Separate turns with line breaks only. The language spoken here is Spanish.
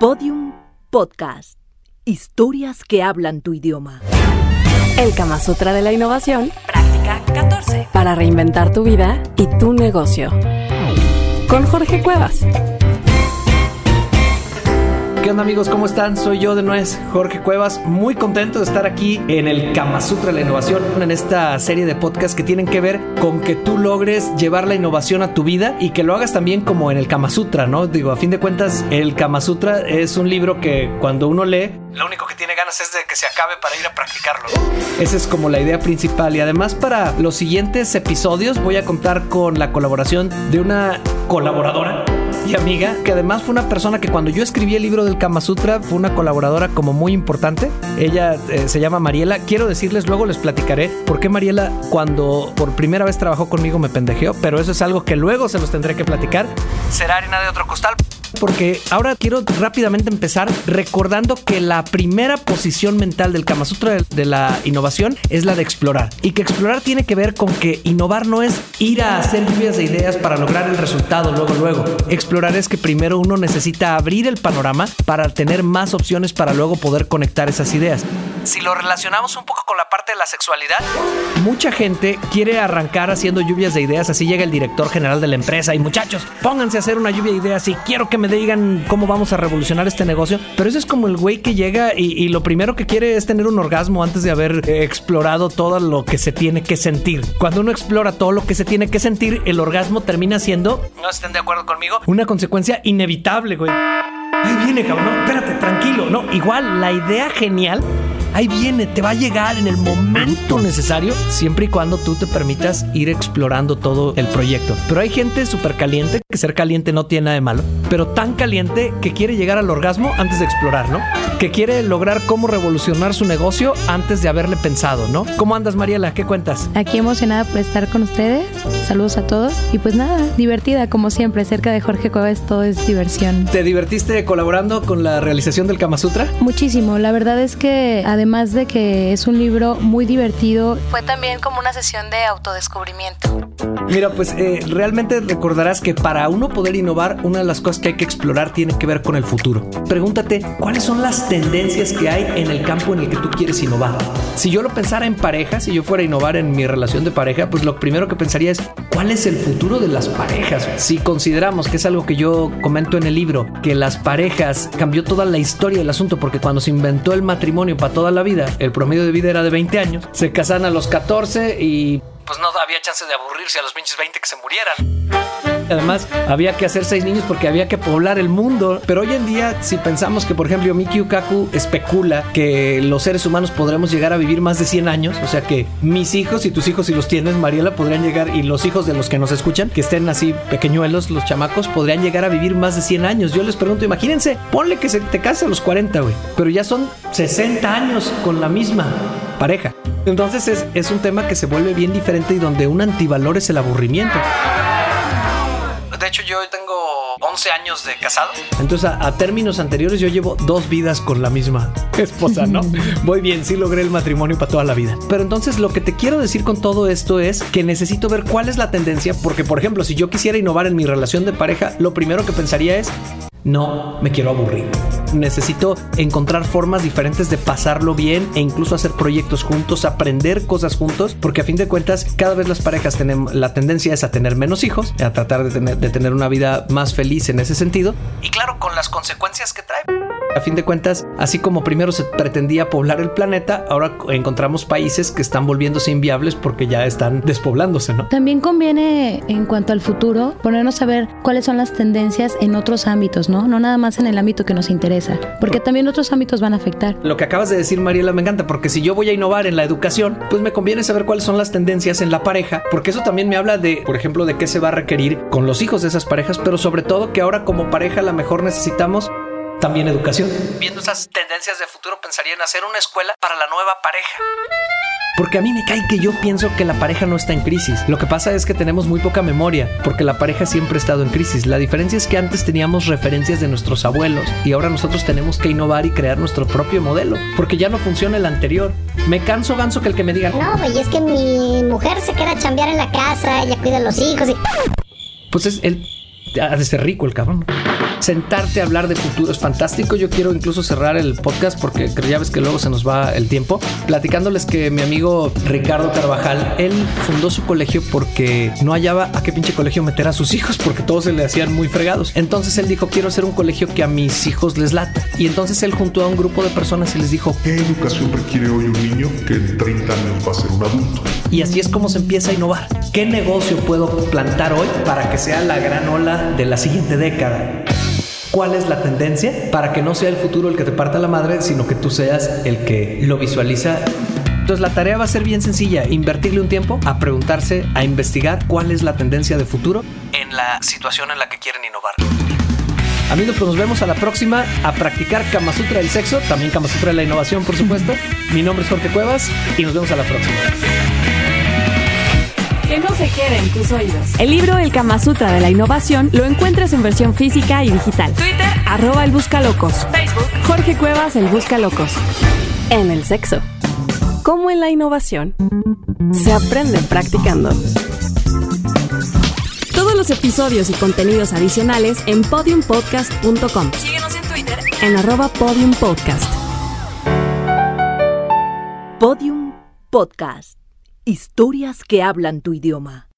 Podium Podcast. Historias que hablan tu idioma.
El Kama Sutra de la Innovación. Práctica 14. Para reinventar tu vida y tu negocio. Con Jorge Cuevas.
¿Qué onda amigos? ¿Cómo están? Soy yo de nuez, Jorge Cuevas, muy contento de estar aquí en el Kama Sutra de la Innovación, en esta serie de podcasts que tienen que ver con que tú logres llevar la innovación a tu vida y que lo hagas también como en el Kama Sutra, ¿no? Digo, a fin de cuentas, el Kama Sutra es un libro que cuando uno lee, lo único que tiene ganas es de que se acabe para ir a practicarlo. Esa es como la idea principal y además para los siguientes episodios voy a contar con la colaboración de una colaboradora y amiga, que además fue una persona que cuando yo escribí el libro del Kama Sutra fue una colaboradora como muy importante. Ella eh, se llama Mariela. Quiero decirles, luego les platicaré por qué Mariela cuando por primera vez trabajó conmigo me pendejeó, pero eso es algo que luego se los tendré que platicar. Será arena de otro costal porque ahora quiero rápidamente empezar recordando que la primera posición mental del Kama Sutra de la innovación es la de explorar. Y que explorar tiene que ver con que innovar no es ir a hacer lluvias de ideas para lograr el resultado luego, luego. Explorar es que primero uno necesita abrir el panorama para tener más opciones para luego poder conectar esas ideas. Si lo relacionamos un poco con la parte de la sexualidad, mucha gente quiere arrancar haciendo lluvias de ideas, así llega el director general de la empresa y muchachos, pónganse a hacer una lluvia de ideas y quiero que me digan cómo vamos a revolucionar este negocio, pero ese es como el güey que llega y, lo primero que quiere es tener un orgasmo antes de haber eh, explorado todo lo que se tiene que sentir. Cuando uno explora todo lo que se tiene que sentir, el orgasmo termina siendo, no estén de acuerdo conmigo, una consecuencia inevitable, güey. Ahí viene, cabrón. No, espérate, tranquilo. No, igual la idea genial ahí viene, te va a llegar en el momento necesario, siempre y cuando tú te permitas ir explorando todo el proyecto. Pero hay gente súper caliente, que ser caliente no tiene nada de malo, pero tan caliente que quiere llegar al orgasmo antes de explorar, ¿no? Que quiere lograr cómo revolucionar su negocio antes de haberle pensado, ¿no? ¿Cómo andas, Mariela? ¿Qué cuentas?
Aquí emocionada por estar con ustedes. Saludos a todos. Y pues nada, divertida como siempre. Cerca de Jorge Cuevas todo es diversión.
¿Te divertiste colaborando con la realización del Kama Sutra?
Muchísimo. La verdad es que además de que es un libro muy divertido, fue también como una sesión de autodescubrimiento.
Mira, pues eh, realmente recordarás que para uno poder innovar, una de las cosas que hay que explorar tiene que ver con el futuro. Pregúntate, ¿cuáles son las tendencias que hay en el campo en el que tú quieres innovar? Si yo lo pensara en pareja, si yo fuera a innovar en mi relación de pareja, pues lo primero que pensaría es, ¿cuál es el futuro de las parejas? Si consideramos que es algo que yo comento en el libro, que las parejas cambió toda la historia del asunto, porque cuando se inventó el matrimonio para toda la vida, el promedio de vida era de 20 años, se casan a los 14 y pues no había chance de aburrirse a los pinches 20 que se murieran. Además, había que hacer seis niños porque había que poblar el mundo. Pero hoy en día, si pensamos que, por ejemplo, Miki Ukaku especula que los seres humanos podremos llegar a vivir más de 100 años, o sea que mis hijos y tus hijos, si los tienes, Mariela, podrían llegar, y los hijos de los que nos escuchan, que estén así pequeñuelos, los chamacos, podrían llegar a vivir más de 100 años. Yo les pregunto, imagínense, ponle que se te case a los 40, güey, pero ya son 60 años con la misma pareja. Entonces es, es un tema que se vuelve bien diferente y donde un antivalor es el aburrimiento. De hecho, yo tengo 11 años de casado. Entonces, a, términos anteriores, yo llevo dos vidas con la misma esposa, ¿no? Voy bien, sí logré el matrimonio para toda la vida. Pero entonces, lo que te quiero decir con todo esto es que necesito ver cuál es la tendencia, porque, por ejemplo, si yo quisiera innovar en mi relación de pareja, lo primero que pensaría es, no me quiero aburrir. Necesito encontrar formas diferentes de pasarlo bien e incluso hacer proyectos juntos, aprender cosas juntos, porque a fin de cuentas cada vez las parejas tenemos la tendencia es a tener menos hijos, a tratar de tener, de tener una vida más feliz en ese sentido. Y claro, con las consecuencias que trae. A fin de cuentas, así como primero se pretendía poblar el planeta, ahora encontramos países que están volviéndose inviables porque ya están despoblándose, ¿no?
También conviene, en cuanto al futuro, ponernos a ver cuáles son las tendencias en otros ámbitos, ¿no? No nada más en el ámbito que nos interesa, porque también otros ámbitos van a afectar.
Lo que acabas de decir, Mariela, me encanta, porque si yo voy a innovar en la educación, pues me conviene saber cuáles son las tendencias en la pareja, porque eso también me habla de, por ejemplo, de qué se va a requerir con los hijos de esas parejas, pero sobre todo que ahora como pareja a lo mejor necesitamos también educación. Viendo esas tendencias de futuro, pensaría en hacer una escuela para la nueva pareja. Porque a mí me cae que yo pienso que la pareja no está en crisis. Lo que pasa es que tenemos muy poca memoria, porque la pareja siempre ha estado en crisis. La diferencia es que antes teníamos referencias de nuestros abuelos y ahora nosotros tenemos que innovar y crear nuestro propio modelo, porque ya no funciona el anterior. Me canso ganso que el que me diga,
no, güey, es que mi mujer se queda a chambear en la casa, ella cuida a los hijos y...
Pues es el... Ha de ser rico el cabrón. Sentarte a hablar de futuro es fantástico. Yo quiero incluso cerrar el podcast porque ya ves que luego se nos va el tiempo, platicándoles que mi amigo Ricardo Carvajal, él fundó su colegio porque no hallaba a qué pinche colegio meter a sus hijos porque todos se le hacían muy fregados. Entonces él dijo, quiero hacer un colegio que a mis hijos les lata. Y entonces él juntó a un grupo de personas y les dijo,
¿qué educación requiere hoy un niño que en 30 años va a ser un adulto?
Y así es como se empieza a innovar. ¿Qué negocio puedo plantar hoy para que sea la gran ola de la siguiente década? ¿Cuál es la tendencia para que no sea el futuro el que te parta la madre, sino que tú seas el que lo visualiza entonces la tarea va a ser bien sencilla, invertirle un tiempo a preguntarse, a investigar cuál es la tendencia de futuro en la situación en la que quieren innovar. Amigos, pues nos vemos a la próxima a practicar Kama Sutra del sexo, también Kama Sutra de la innovación, por supuesto. Mi nombre es Jorge Cuevas y nos vemos a la próxima.
Que no se queden tus oídos. El libro El Kama Sutra de la Innovación lo encuentras en versión física y digital. Twitter, arroba el Buscalocos. Facebook, Jorge Cuevas, el Buscalocos. En el sexo como en la innovación, se aprende practicando. Todos los episodios y contenidos adicionales en podiumpodcast.com. Síguenos en Twitter en arroba podiumpodcast.
Podium Podcast. Historias que hablan tu idioma.